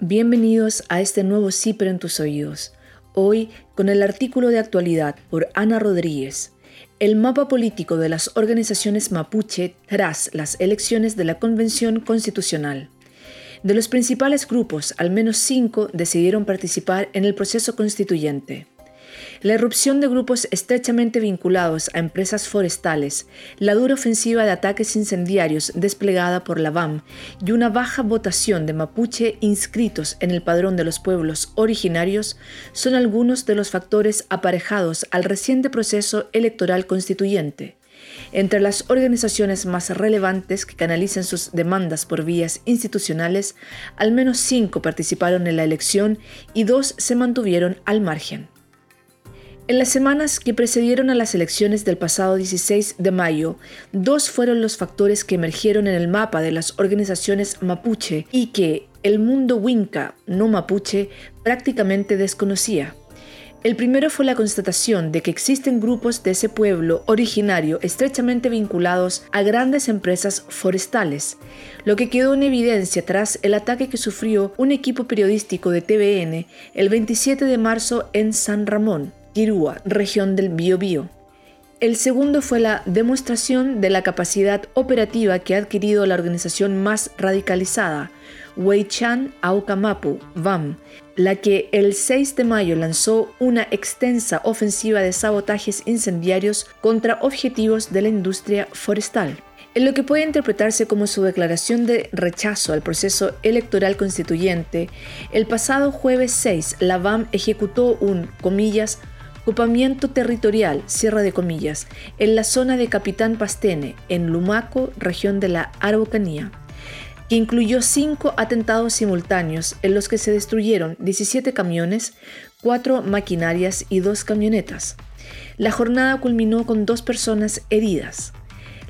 Bienvenidos a este nuevo CIPRE en tus oídos. Hoy con el artículo de actualidad por Ana Rodríguez. El mapa político de las organizaciones mapuche tras las elecciones de la Convención Constitucional. De los principales grupos, al menos cinco decidieron participar en el proceso constituyente. La irrupción de grupos estrechamente vinculados a empresas forestales, la dura ofensiva de ataques incendiarios desplegada por la BAM y una baja votación de mapuche inscritos en el padrón de los pueblos originarios son algunos de los factores aparejados al reciente proceso electoral constituyente. Entre las organizaciones más relevantes que canalizan sus demandas por vías institucionales, al menos cinco participaron en la elección y dos se mantuvieron al margen. En las semanas que precedieron a las elecciones del pasado 16 de mayo, dos fueron los factores que emergieron en el mapa de las organizaciones mapuche y que el mundo winca no mapuche prácticamente desconocía. El primero fue la constatación de que existen grupos de ese pueblo originario estrechamente vinculados a grandes empresas forestales, lo que quedó en evidencia tras el ataque que sufrió un equipo periodístico de TVN el 27 de marzo en San Ramón, Quirúa, región del Biobío. El segundo fue la demostración de la capacidad operativa que ha adquirido la organización más radicalizada, Weichan Aucamapu, VAM, la que el 6 de mayo lanzó una extensa ofensiva de sabotajes incendiarios contra objetivos de la industria forestal. En lo que puede interpretarse como su declaración de rechazo al proceso electoral constituyente, el pasado jueves 6 la VAM ejecutó un, comillas, Ocupamiento territorial, cierra de comillas, en la zona de Capitán Pastene, en Lumaco, región de la Araucanía, que incluyó cinco atentados simultáneos en los que se destruyeron 17 camiones, cuatro maquinarias y dos camionetas. La jornada culminó con dos personas heridas.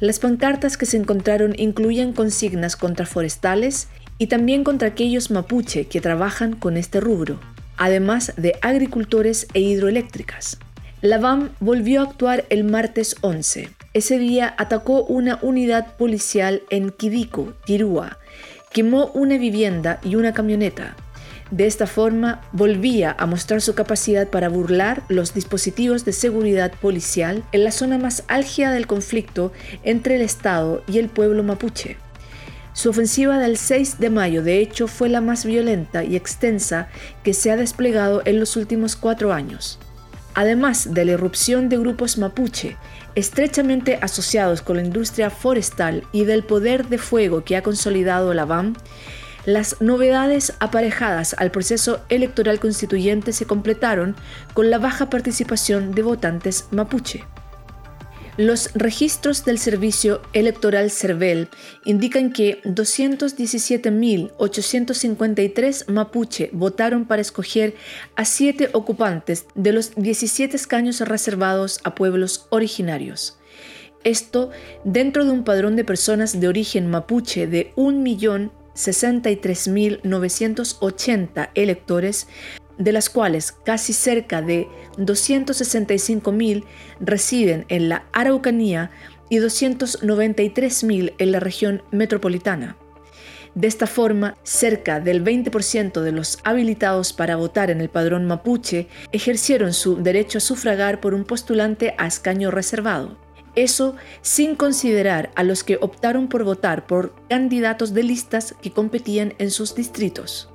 Las pancartas que se encontraron incluían consignas contra forestales y también contra aquellos mapuche que trabajan con este rubro además de agricultores e hidroeléctricas. La VAM volvió a actuar el martes 11. Ese día atacó una unidad policial en Quidico, Tirúa, quemó una vivienda y una camioneta. De esta forma, volvía a mostrar su capacidad para burlar los dispositivos de seguridad policial en la zona más álgida del conflicto entre el Estado y el pueblo mapuche. Su ofensiva del 6 de mayo, de hecho, fue la más violenta y extensa que se ha desplegado en los últimos cuatro años. Además de la irrupción de grupos mapuche, estrechamente asociados con la industria forestal y del poder de fuego que ha consolidado la BAM, las novedades aparejadas al proceso electoral constituyente se completaron con la baja participación de votantes mapuche. Los registros del Servicio Electoral CERVEL indican que 217.853 mapuche votaron para escoger a siete ocupantes de los 17 escaños reservados a pueblos originarios. Esto dentro de un padrón de personas de origen mapuche de 1.063.980 electores de las cuales casi cerca de 265.000 residen en la Araucanía y 293.000 en la región metropolitana. De esta forma, cerca del 20% de los habilitados para votar en el padrón mapuche ejercieron su derecho a sufragar por un postulante a escaño reservado. Eso sin considerar a los que optaron por votar por candidatos de listas que competían en sus distritos.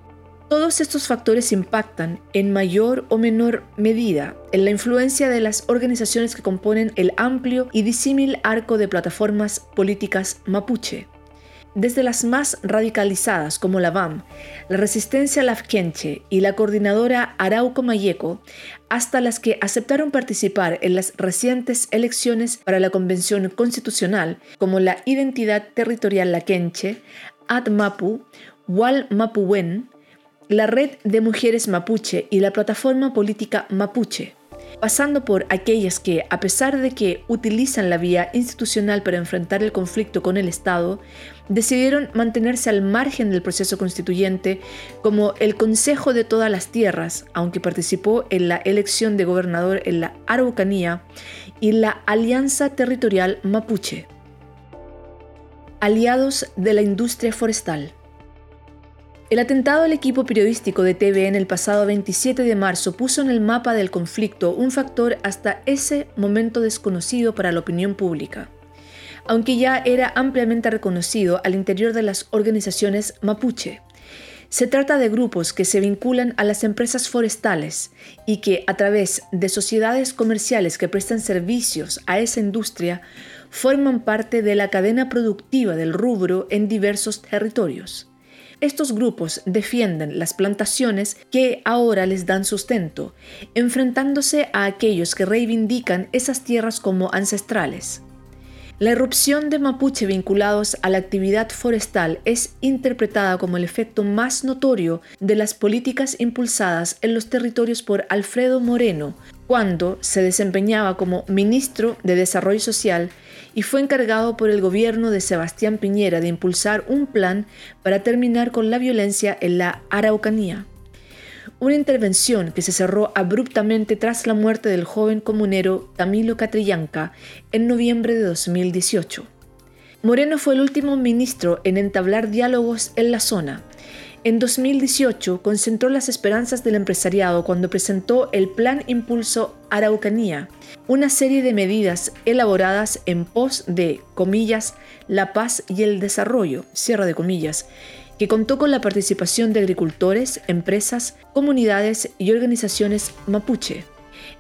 Todos estos factores impactan en mayor o menor medida en la influencia de las organizaciones que componen el amplio y disímil arco de plataformas políticas mapuche. Desde las más radicalizadas como la BAM, la Resistencia Lafkenche y la coordinadora Arauco Mayeco, hasta las que aceptaron participar en las recientes elecciones para la Convención Constitucional, como la Identidad Territorial Laquenche, ADMAPU, Wal Mapuwen, la Red de Mujeres Mapuche y la Plataforma Política Mapuche, pasando por aquellas que, a pesar de que utilizan la vía institucional para enfrentar el conflicto con el Estado, decidieron mantenerse al margen del proceso constituyente, como el Consejo de todas las Tierras, aunque participó en la elección de gobernador en la Araucanía, y la Alianza Territorial Mapuche. Aliados de la industria forestal. El atentado al equipo periodístico de TVN el pasado 27 de marzo puso en el mapa del conflicto un factor hasta ese momento desconocido para la opinión pública, aunque ya era ampliamente reconocido al interior de las organizaciones mapuche. Se trata de grupos que se vinculan a las empresas forestales y que a través de sociedades comerciales que prestan servicios a esa industria forman parte de la cadena productiva del rubro en diversos territorios. Estos grupos defienden las plantaciones que ahora les dan sustento, enfrentándose a aquellos que reivindican esas tierras como ancestrales. La erupción de mapuche vinculados a la actividad forestal es interpretada como el efecto más notorio de las políticas impulsadas en los territorios por Alfredo Moreno cuando se desempeñaba como ministro de Desarrollo Social y fue encargado por el gobierno de Sebastián Piñera de impulsar un plan para terminar con la violencia en la Araucanía. Una intervención que se cerró abruptamente tras la muerte del joven comunero Camilo Catrillanca en noviembre de 2018. Moreno fue el último ministro en entablar diálogos en la zona en 2018 concentró las esperanzas del empresariado cuando presentó el Plan Impulso Araucanía, una serie de medidas elaboradas en pos de, la paz y el desarrollo, que contó con la participación de agricultores, empresas, comunidades y organizaciones mapuche.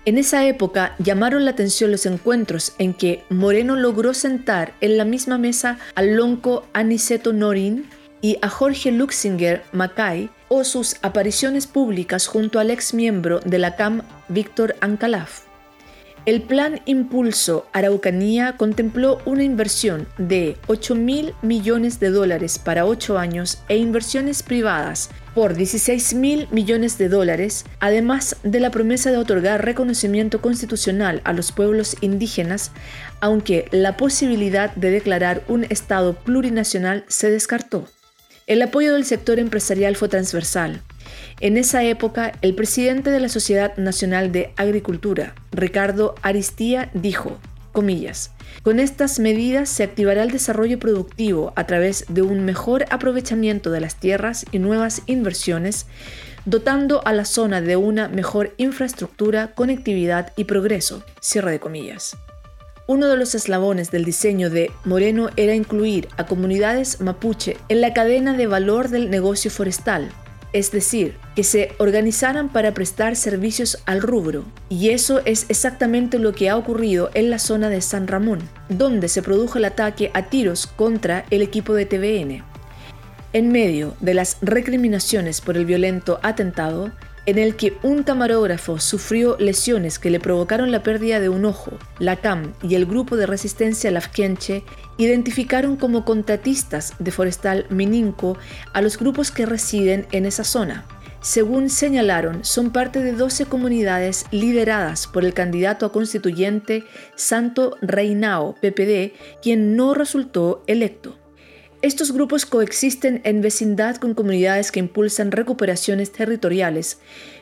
En esa época llamaron la atención los encuentros en que Moreno logró sentar en la misma mesa al lonco Aniceto Norin, y a Jorge Luxinger Mackay o sus apariciones públicas junto al ex miembro de la CAM Víctor Ancalaf. El plan Impulso Araucanía contempló una inversión de 8 mil millones de dólares para 8 años e inversiones privadas por 16 mil millones de dólares, además de la promesa de otorgar reconocimiento constitucional a los pueblos indígenas, aunque la posibilidad de declarar un Estado plurinacional se descartó. El apoyo del sector empresarial fue transversal. En esa época, el presidente de la Sociedad Nacional de Agricultura, Ricardo Aristía, dijo, comillas, con estas medidas se activará el desarrollo productivo a través de un mejor aprovechamiento de las tierras y nuevas inversiones, dotando a la zona de una mejor infraestructura, conectividad y progreso. Cierre de comillas. Uno de los eslabones del diseño de Moreno era incluir a comunidades mapuche en la cadena de valor del negocio forestal, es decir, que se organizaran para prestar servicios al rubro. Y eso es exactamente lo que ha ocurrido en la zona de San Ramón, donde se produjo el ataque a tiros contra el equipo de TVN. En medio de las recriminaciones por el violento atentado, en el que un camarógrafo sufrió lesiones que le provocaron la pérdida de un ojo. La CAM y el grupo de resistencia Lafkenche identificaron como contratistas de Forestal Mininco a los grupos que residen en esa zona. Según señalaron, son parte de 12 comunidades lideradas por el candidato a constituyente Santo Reinao, PPD, quien no resultó electo. Estos grupos coexisten en vecindad con comunidades que impulsan recuperaciones territoriales,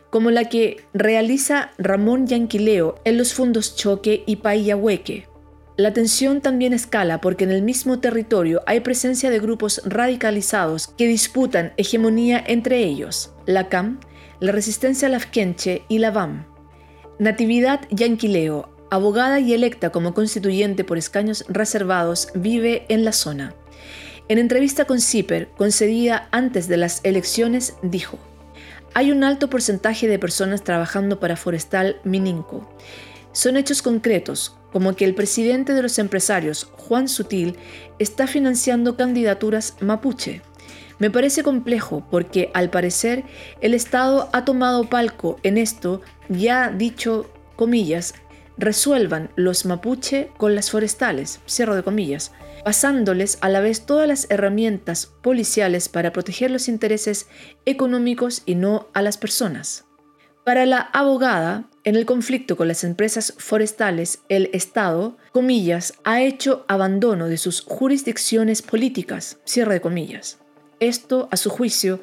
como la que realiza Ramón Yanquileo en los fondos Choque y Payahueque. La tensión también escala porque en el mismo territorio hay presencia de grupos radicalizados que disputan hegemonía entre ellos, la CAM, la Resistencia Lafkenche y la VAM. Natividad Yanquileo, abogada y electa como constituyente por escaños reservados, vive en la zona. En entrevista con CIPER, concedida antes de las elecciones, dijo, hay un alto porcentaje de personas trabajando para Forestal Mininco. Son hechos concretos, como que el presidente de los empresarios, Juan Sutil, está financiando candidaturas mapuche. Me parece complejo porque, al parecer, el Estado ha tomado palco en esto y ha dicho, comillas, resuelvan los mapuche con las forestales, cierro de comillas, pasándoles a la vez todas las herramientas policiales para proteger los intereses económicos y no a las personas. Para la abogada, en el conflicto con las empresas forestales, el Estado, comillas, ha hecho abandono de sus jurisdicciones políticas, cierre de comillas. Esto, a su juicio,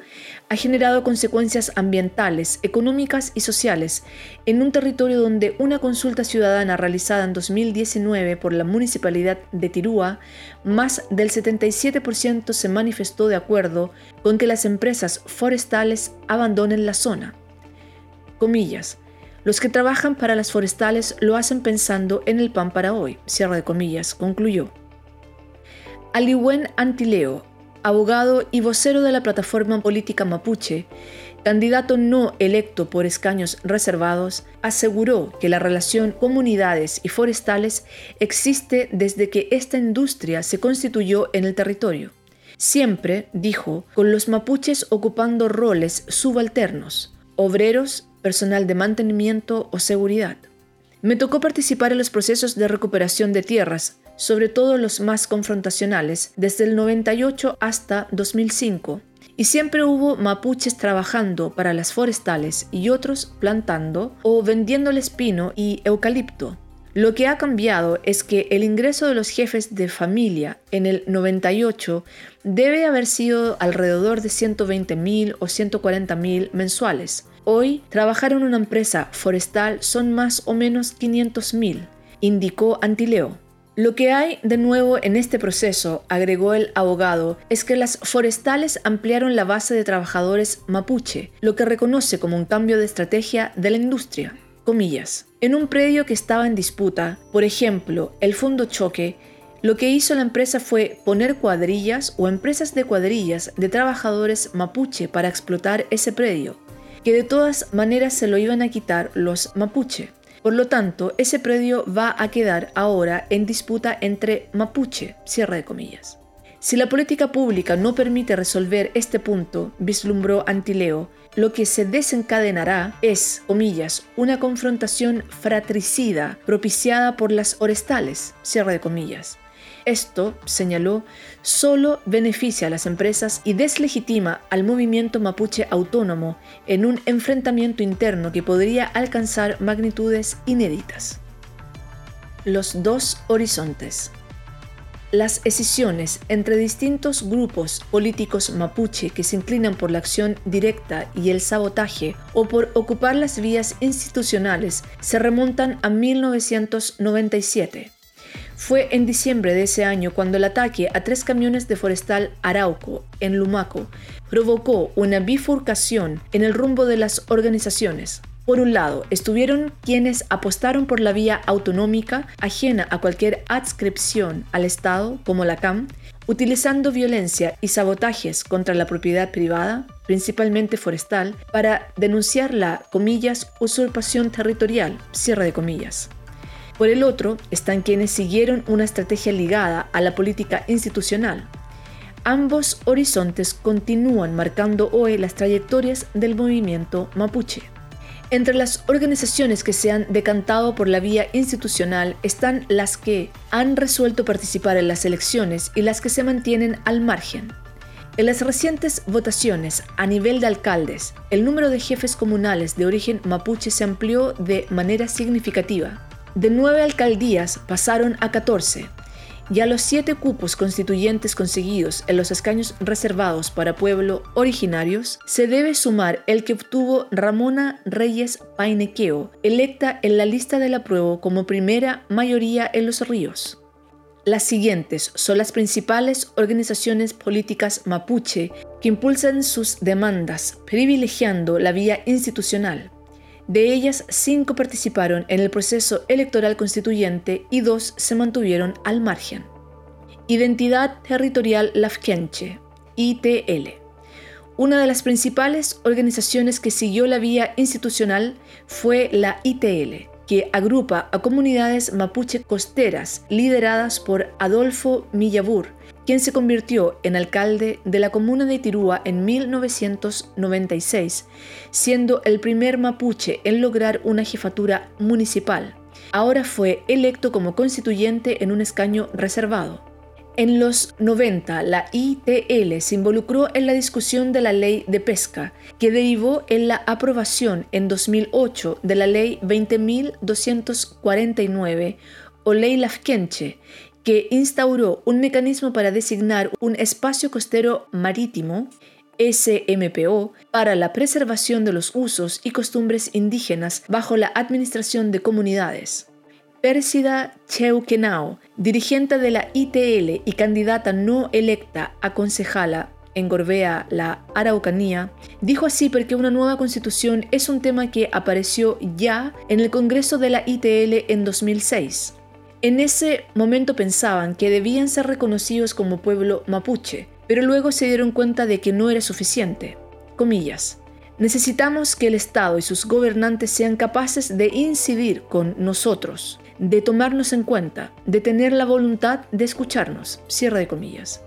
ha generado consecuencias ambientales, económicas y sociales en un territorio donde una consulta ciudadana realizada en 2019 por la Municipalidad de Tirúa, más del 77% se manifestó de acuerdo con que las empresas forestales abandonen la zona. Comillas. Los que trabajan para las forestales lo hacen pensando en el pan para hoy, cierre de comillas, concluyó. Aliwen Antileo, abogado y vocero de la plataforma política mapuche, candidato no electo por escaños reservados, aseguró que la relación comunidades y forestales existe desde que esta industria se constituyó en el territorio. Siempre, dijo, con los mapuches ocupando roles subalternos, obreros, personal de mantenimiento o seguridad. Me tocó participar en los procesos de recuperación de tierras, sobre todo los más confrontacionales, desde el 98 hasta 2005, y siempre hubo mapuches trabajando para las forestales y otros plantando o vendiendo el espino y eucalipto. Lo que ha cambiado es que el ingreso de los jefes de familia en el 98 debe haber sido alrededor de 120.000 o 140.000 mensuales. Hoy, trabajar en una empresa forestal son más o menos 500.000, indicó Antileo. Lo que hay de nuevo en este proceso, agregó el abogado, es que las forestales ampliaron la base de trabajadores mapuche, lo que reconoce como un cambio de estrategia de la industria. Comillas. En un predio que estaba en disputa, por ejemplo, el fondo choque, lo que hizo la empresa fue poner cuadrillas o empresas de cuadrillas de trabajadores mapuche para explotar ese predio, que de todas maneras se lo iban a quitar los mapuche. Por lo tanto, ese predio va a quedar ahora en disputa entre mapuche, cierre de comillas. Si la política pública no permite resolver este punto, vislumbró Antileo, lo que se desencadenará es, comillas, una confrontación fratricida propiciada por las orestales, cierre de. Esto, señaló, solo beneficia a las empresas y deslegitima al movimiento mapuche autónomo en un enfrentamiento interno que podría alcanzar magnitudes inéditas. Los dos horizontes. Las escisiones entre distintos grupos políticos mapuche que se inclinan por la acción directa y el sabotaje o por ocupar las vías institucionales se remontan a 1997 fue en diciembre de ese año cuando el ataque a tres camiones de Forestal Arauco, en Lumaco, provocó una bifurcación en el rumbo de las organizaciones. Por un lado, estuvieron quienes apostaron por la vía autonómica ajena a cualquier adscripción al Estado, como la CAM, utilizando violencia y sabotajes contra la propiedad privada, principalmente forestal, para denunciar la, comillas, usurpación territorial, cierre de comillas. Por el otro están quienes siguieron una estrategia ligada a la política institucional. Ambos horizontes continúan marcando hoy las trayectorias del movimiento mapuche. Entre las organizaciones que se han decantado por la vía institucional están las que han resuelto participar en las elecciones y las que se mantienen al margen. En las recientes votaciones a nivel de alcaldes, el número de jefes comunales de origen mapuche se amplió de manera significativa. De nueve alcaldías pasaron a 14 y a los siete cupos constituyentes conseguidos en los escaños reservados para pueblo originarios se debe sumar el que obtuvo Ramona Reyes Painequeo, electa en la lista del apruebo como primera mayoría en los ríos. Las siguientes son las principales organizaciones políticas mapuche que impulsan sus demandas, privilegiando la vía institucional. De ellas, cinco participaron en el proceso electoral constituyente y dos se mantuvieron al margen. Identidad Territorial Lafkenche, ITL. Una de las principales organizaciones que siguió la vía institucional fue la ITL, que agrupa a comunidades mapuche costeras lideradas por Adolfo Millabur, quien se convirtió en alcalde de la comuna de Tirúa en 1996, siendo el primer mapuche en lograr una jefatura municipal. Ahora fue electo como constituyente en un escaño reservado. En los 90, la ITL se involucró en la discusión de la ley de pesca, que derivó en la aprobación en 2008 de la ley 20.249 o ley Lafkenche, que instauró un mecanismo para designar un espacio costero marítimo SMPO para la preservación de los usos y costumbres indígenas bajo la administración de comunidades. Pérsida Cheuquenao, dirigente de la ITL y candidata no electa a concejala en Gorbea, la Araucanía, dijo así porque una nueva constitución es un tema que apareció ya en el Congreso de la ITL en 2006. En ese momento pensaban que debían ser reconocidos como pueblo mapuche, pero luego se dieron cuenta de que no era suficiente. Comillas. Necesitamos que el Estado y sus gobernantes sean capaces de incidir con nosotros, de tomarnos en cuenta, de tener la voluntad de escucharnos. Cierra de comillas.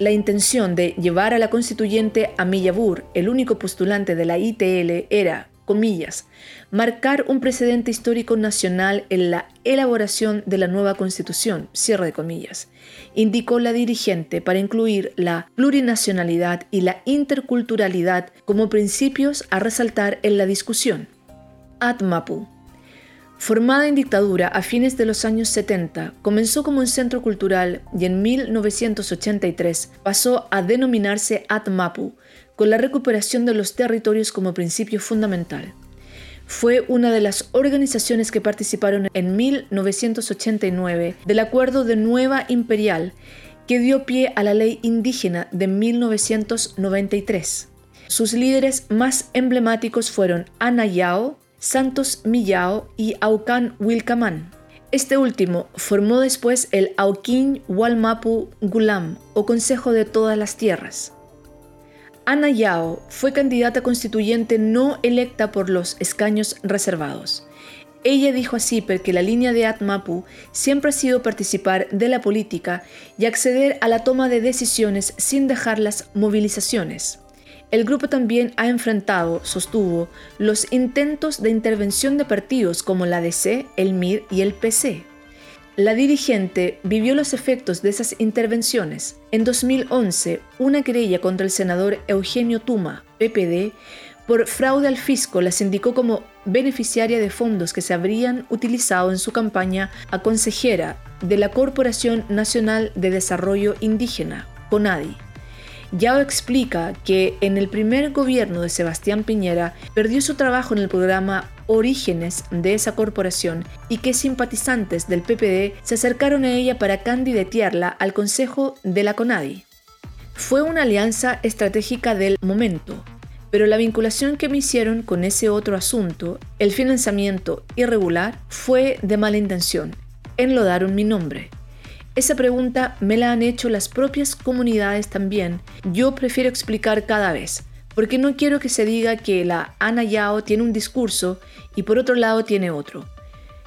La intención de llevar a la constituyente a Millabur, el único postulante de la ITL, era, comillas, marcar un precedente histórico nacional en la elaboración de la nueva constitución, cierre de comillas, indicó la dirigente para incluir la plurinacionalidad y la interculturalidad como principios a resaltar en la discusión. Atmapu, Formada en dictadura a fines de los años 70, comenzó como un centro cultural y en 1983 pasó a denominarse Atmapu, con la recuperación de los territorios como principio fundamental. Fue una de las organizaciones que participaron en 1989 del Acuerdo de Nueva Imperial que dio pie a la ley indígena de 1993. Sus líderes más emblemáticos fueron Ana Yao, Santos Millao y Aucan Wilcamán. Este último formó después el Auquín Walmapu Gulam o Consejo de todas las Tierras. Ana Yao fue candidata constituyente no electa por los escaños reservados. Ella dijo así porque la línea de Atmapu siempre ha sido participar de la política y acceder a la toma de decisiones sin dejar las movilizaciones. El grupo también ha enfrentado, sostuvo, los intentos de intervención de partidos como la DC, el MIR y el PC. La dirigente vivió los efectos de esas intervenciones. En 2011, una querella contra el senador Eugenio Tuma, PPD, por fraude al fisco la indicó como beneficiaria de fondos que se habrían utilizado en su campaña a consejera de la Corporación Nacional de Desarrollo Indígena, CONADI. Yao explica que en el primer gobierno de Sebastián Piñera perdió su trabajo en el programa Orígenes de esa corporación y que simpatizantes del PPD se acercaron a ella para candidatearla al Consejo de la CONADI. Fue una alianza estratégica del momento, pero la vinculación que me hicieron con ese otro asunto, el financiamiento irregular, fue de mala intención. Enlodaron mi nombre. Esa pregunta me la han hecho las propias comunidades también. Yo prefiero explicar cada vez, porque no quiero que se diga que la Ana Yao tiene un discurso y por otro lado tiene otro.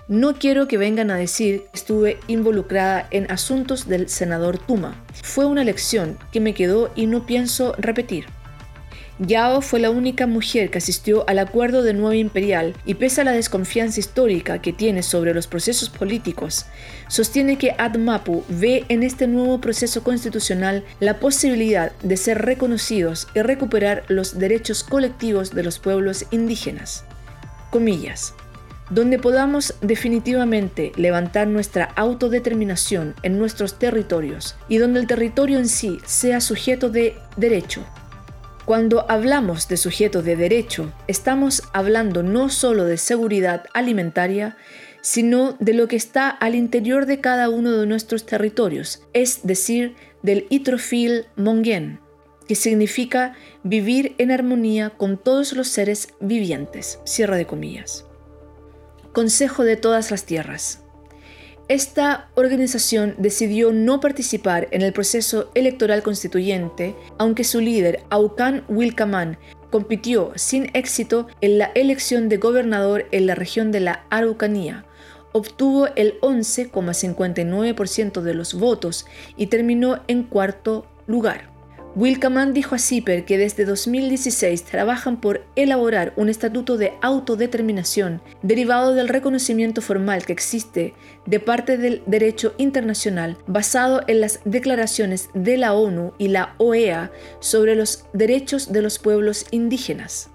No quiero que vengan a decir que estuve involucrada en asuntos del senador Tuma. Fue una lección que me quedó y no pienso repetir. Yao fue la única mujer que asistió al acuerdo de Nueva Imperial y pese a la desconfianza histórica que tiene sobre los procesos políticos, sostiene que ADMAPU ve en este nuevo proceso constitucional la posibilidad de ser reconocidos y recuperar los derechos colectivos de los pueblos indígenas. Comillas donde podamos definitivamente levantar nuestra autodeterminación en nuestros territorios y donde el territorio en sí sea sujeto de derecho, cuando hablamos de sujeto de derecho, estamos hablando no solo de seguridad alimentaria, sino de lo que está al interior de cada uno de nuestros territorios, es decir, del itrofil mongen, que significa vivir en armonía con todos los seres vivientes. De comillas. Consejo de todas las tierras. Esta organización decidió no participar en el proceso electoral constituyente, aunque su líder, Aucan Wilcamán, compitió sin éxito en la elección de gobernador en la región de la Araucanía. Obtuvo el 11,59% de los votos y terminó en cuarto lugar. Wilkaman dijo a CIPER que desde 2016 trabajan por elaborar un estatuto de autodeterminación derivado del reconocimiento formal que existe de parte del derecho internacional basado en las declaraciones de la ONU y la OEA sobre los derechos de los pueblos indígenas.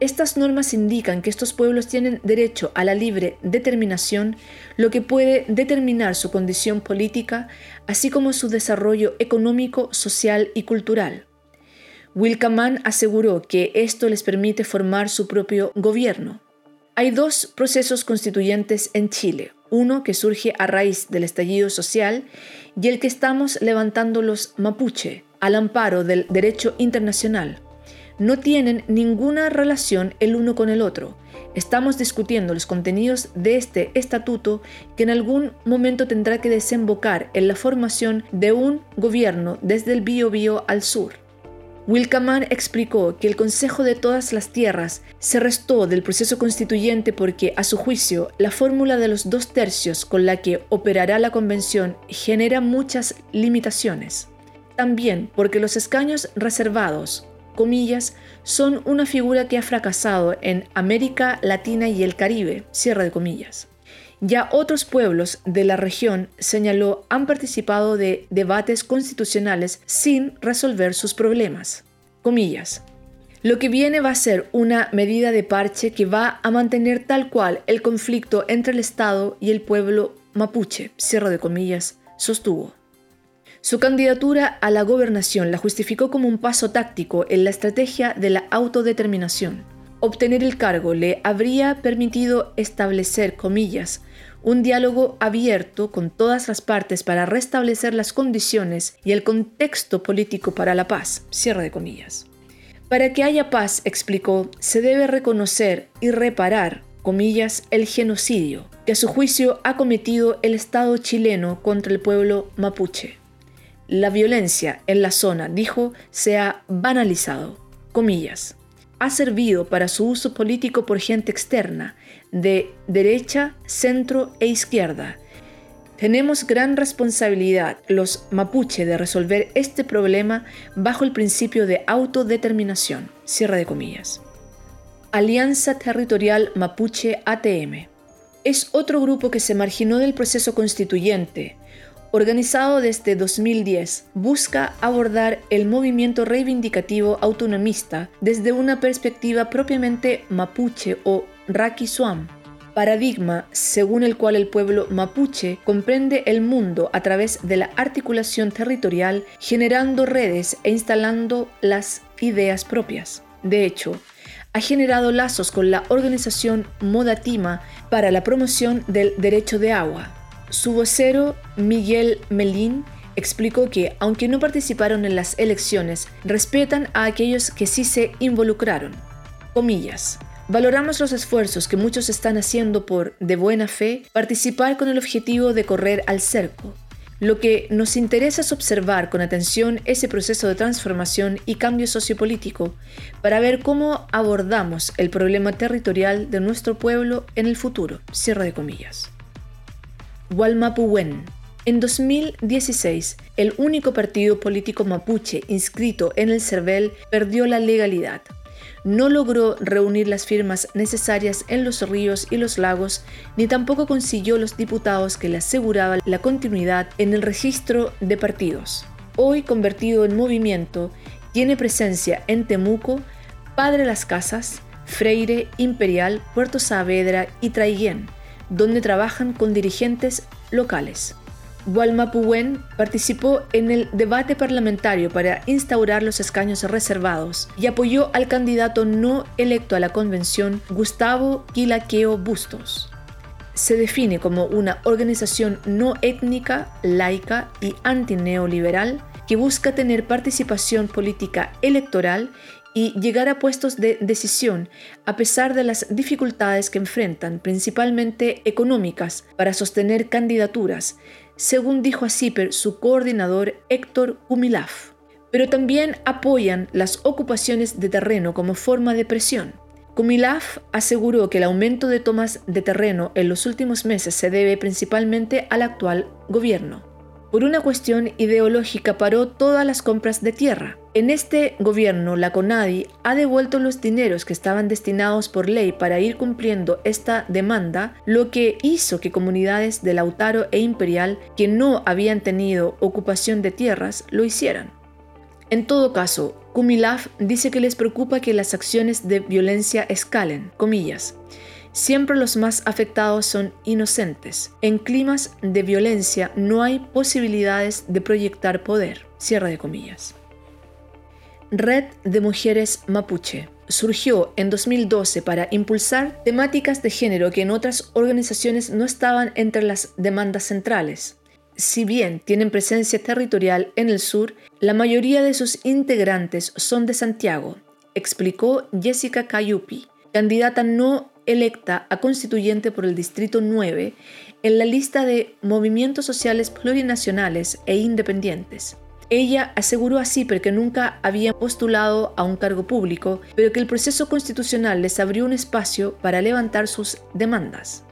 Estas normas indican que estos pueblos tienen derecho a la libre determinación, lo que puede determinar su condición política, así como su desarrollo económico, social y cultural. Wilkaman aseguró que esto les permite formar su propio gobierno. Hay dos procesos constituyentes en Chile, uno que surge a raíz del estallido social y el que estamos levantando los mapuche al amparo del derecho internacional. No tienen ninguna relación el uno con el otro. Estamos discutiendo los contenidos de este estatuto que en algún momento tendrá que desembocar en la formación de un gobierno desde el Biobío al sur. Wilkaman explicó que el Consejo de todas las tierras se restó del proceso constituyente porque, a su juicio, la fórmula de los dos tercios con la que operará la convención genera muchas limitaciones. También porque los escaños reservados, comillas, son una figura que ha fracasado en América Latina y el Caribe, de comillas. Ya otros pueblos de la región, señaló, han participado de debates constitucionales sin resolver sus problemas. Lo que viene va a ser una medida de parche que va a mantener tal cual el conflicto entre el Estado y el pueblo mapuche, cierre de comillas, sostuvo. Su candidatura a la gobernación la justificó como un paso táctico en la estrategia de la autodeterminación. Obtener el cargo le habría permitido establecer, comillas, un diálogo abierto con todas las partes para restablecer las condiciones y el contexto político para la paz. Cierre de comillas. Para que haya paz, explicó, se debe reconocer y reparar, comillas, el genocidio que a su juicio ha cometido el Estado chileno contra el pueblo mapuche. La violencia en la zona, dijo, se ha banalizado, comillas ha servido para su uso político por gente externa, de derecha, centro e izquierda. Tenemos gran responsabilidad los mapuche de resolver este problema bajo el principio de autodeterminación. Cierre de comillas. Alianza Territorial Mapuche ATM. Es otro grupo que se marginó del proceso constituyente, organizado desde 2010, busca abordar el movimiento reivindicativo autonomista desde una perspectiva propiamente mapuche o Suam, paradigma según el cual el pueblo mapuche comprende el mundo a través de la articulación territorial, generando redes e instalando las ideas propias. De hecho, ha generado lazos con la organización Modatima para la promoción del derecho de agua, su vocero, Miguel Melín, explicó que, aunque no participaron en las elecciones, respetan a aquellos que sí se involucraron. Comillas. Valoramos los esfuerzos que muchos están haciendo por, de buena fe, participar con el objetivo de correr al cerco. Lo que nos interesa es observar con atención ese proceso de transformación y cambio sociopolítico para ver cómo abordamos el problema territorial de nuestro pueblo en el futuro. Cierre de comillas. Walmapuwen. En 2016, el único partido político mapuche inscrito en el CERVEL perdió la legalidad. No logró reunir las firmas necesarias en los ríos y los lagos, ni tampoco consiguió los diputados que le aseguraban la continuidad en el registro de partidos. Hoy convertido en movimiento, tiene presencia en Temuco, Padre Las Casas, Freire, Imperial, Puerto Saavedra y Traiguén donde trabajan con dirigentes locales. Walmapuwen participó en el debate parlamentario para instaurar los escaños reservados y apoyó al candidato no electo a la convención, Gustavo Quilaqueo Bustos. Se define como una organización no étnica, laica y antineoliberal que busca tener participación política electoral y llegar a puestos de decisión a pesar de las dificultades que enfrentan, principalmente económicas, para sostener candidaturas, según dijo a CIPER su coordinador Héctor Humilaf. Pero también apoyan las ocupaciones de terreno como forma de presión. Kumilaf aseguró que el aumento de tomas de terreno en los últimos meses se debe principalmente al actual gobierno por una cuestión ideológica paró todas las compras de tierra. En este gobierno, la CONADI ha devuelto los dineros que estaban destinados por ley para ir cumpliendo esta demanda, lo que hizo que comunidades de Lautaro e Imperial que no habían tenido ocupación de tierras lo hicieran. En todo caso, Kumilaf dice que les preocupa que las acciones de violencia escalen, comillas. Siempre los más afectados son inocentes. En climas de violencia no hay posibilidades de proyectar poder. De comillas. Red de Mujeres Mapuche surgió en 2012 para impulsar temáticas de género que en otras organizaciones no estaban entre las demandas centrales. Si bien tienen presencia territorial en el sur, la mayoría de sus integrantes son de Santiago, explicó Jessica Cayupi, candidata no electa a constituyente por el Distrito 9 en la lista de movimientos sociales plurinacionales e independientes. Ella aseguró a CIPER que nunca había postulado a un cargo público, pero que el proceso constitucional les abrió un espacio para levantar sus demandas.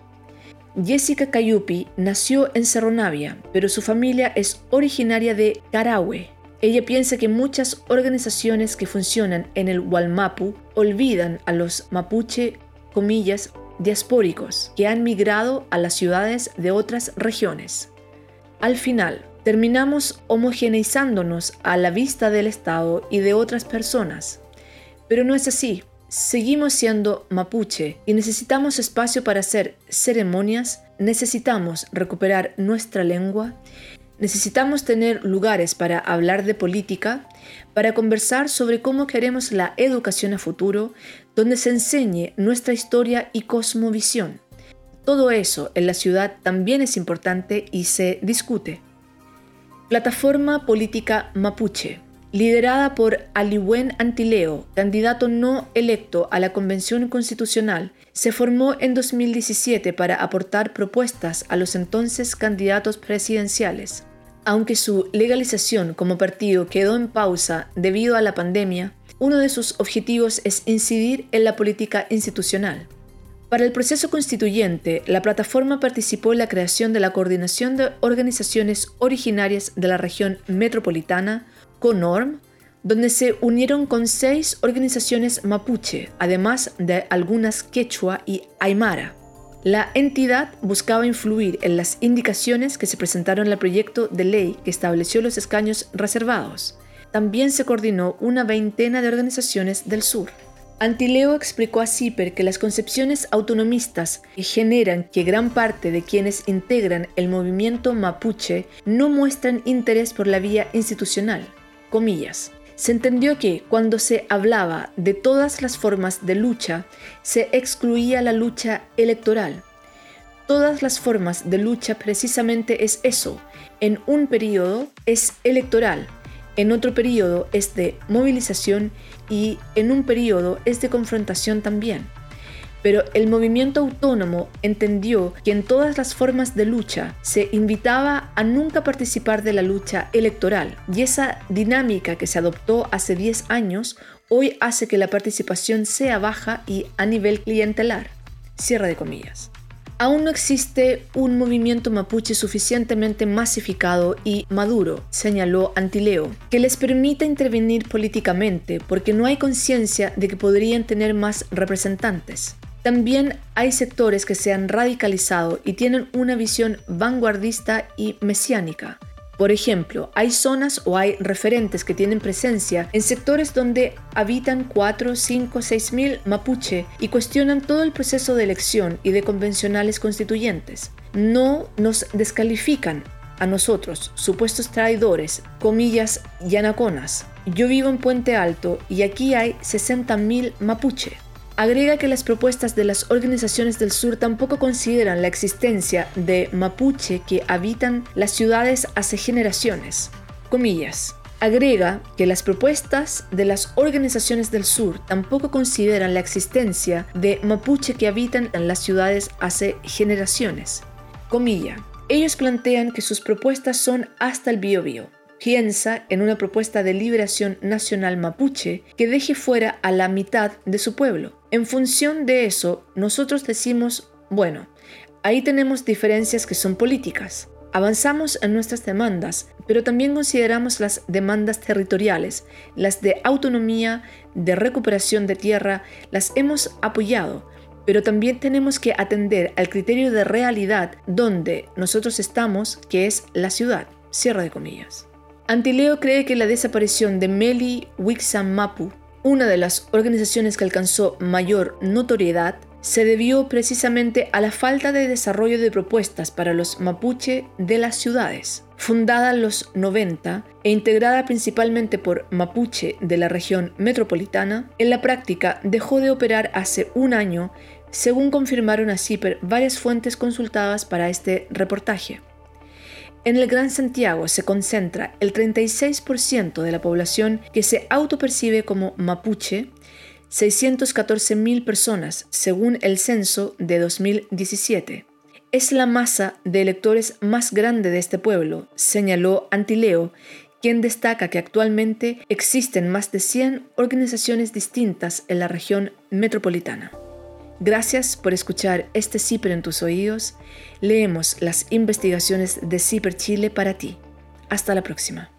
Jessica Cayupi nació en Cerro Navia, pero su familia es originaria de Carahue. Ella piensa que muchas organizaciones que funcionan en el Walmapu olvidan a los mapuche, comillas, diaspóricos que han migrado a las ciudades de otras regiones. Al final, terminamos homogeneizándonos a la vista del Estado y de otras personas. Pero no es así. Seguimos siendo mapuche y necesitamos espacio para hacer ceremonias, necesitamos recuperar nuestra lengua, necesitamos tener lugares para hablar de política, para conversar sobre cómo queremos la educación a futuro, donde se enseñe nuestra historia y cosmovisión. Todo eso en la ciudad también es importante y se discute. Plataforma Política Mapuche, liderada por Aliwen Antileo, candidato no electo a la Convención Constitucional, se formó en 2017 para aportar propuestas a los entonces candidatos presidenciales. Aunque su legalización como partido quedó en pausa debido a la pandemia, uno de sus objetivos es incidir en la política institucional. Para el proceso constituyente, la plataforma participó en la creación de la Coordinación de Organizaciones Originarias de la Región Metropolitana, CONORM, donde se unieron con seis organizaciones mapuche, además de algunas quechua y aymara. La entidad buscaba influir en las indicaciones que se presentaron en el proyecto de ley que estableció los escaños reservados. También se coordinó una veintena de organizaciones del sur. Antileo explicó a CIPER que las concepciones autonomistas que generan que gran parte de quienes integran el movimiento mapuche no muestran interés por la vía institucional. Se entendió que cuando se hablaba de todas las formas de lucha, se excluía la lucha electoral. Todas las formas de lucha precisamente es eso. En un periodo es electoral, en otro periodo es de movilización y en un periodo es de confrontación también. Pero el movimiento autónomo entendió que en todas las formas de lucha se invitaba a nunca participar de la lucha electoral y esa dinámica que se adoptó hace 10 años hoy hace que la participación sea baja y a nivel clientelar. Cierra de comillas. Aún no existe un movimiento mapuche suficientemente masificado y maduro, señaló Antileo, que les permita intervenir políticamente porque no hay conciencia de que podrían tener más representantes. También hay sectores que se han radicalizado y tienen una visión vanguardista y mesiánica, por ejemplo, hay zonas o hay referentes que tienen presencia en sectores donde habitan 4, 5, 6 mil mapuche y cuestionan todo el proceso de elección y de convencionales constituyentes. No nos descalifican a nosotros, supuestos traidores, comillas, yanaconas. Yo vivo en Puente Alto y aquí hay 60.000 mapuche. Agrega que las propuestas de las organizaciones del sur tampoco consideran la existencia de mapuche que habitan las ciudades hace generaciones. Comillas. Agrega que las propuestas de las organizaciones del sur tampoco consideran la existencia de mapuche que habitan en las ciudades hace generaciones. Comilla. Ellos plantean que sus propuestas son hasta el biobío piensa en una propuesta de liberación nacional mapuche que deje fuera a la mitad de su pueblo. En función de eso, nosotros decimos, bueno, ahí tenemos diferencias que son políticas. Avanzamos en nuestras demandas, pero también consideramos las demandas territoriales, las de autonomía, de recuperación de tierra, las hemos apoyado, pero también tenemos que atender al criterio de realidad donde nosotros estamos, que es la ciudad. De comillas. Antileo cree que la desaparición de Meli Wixam Mapu, una de las organizaciones que alcanzó mayor notoriedad, se debió precisamente a la falta de desarrollo de propuestas para los mapuche de las ciudades. Fundada en los 90 e integrada principalmente por mapuche de la región metropolitana, en la práctica dejó de operar hace un año, según confirmaron a CIPER varias fuentes consultadas para este reportaje. En el Gran Santiago se concentra el 36% de la población que se autopercibe como mapuche 614.000 personas, según el censo de 2017. Es la masa de electores más grande de este pueblo, señaló Antileo, quien destaca que actualmente existen más de 100 organizaciones distintas en la región metropolitana. Gracias por escuchar este CIPER en tus oídos. Leemos las investigaciones de CIPER Chile para ti. Hasta la próxima.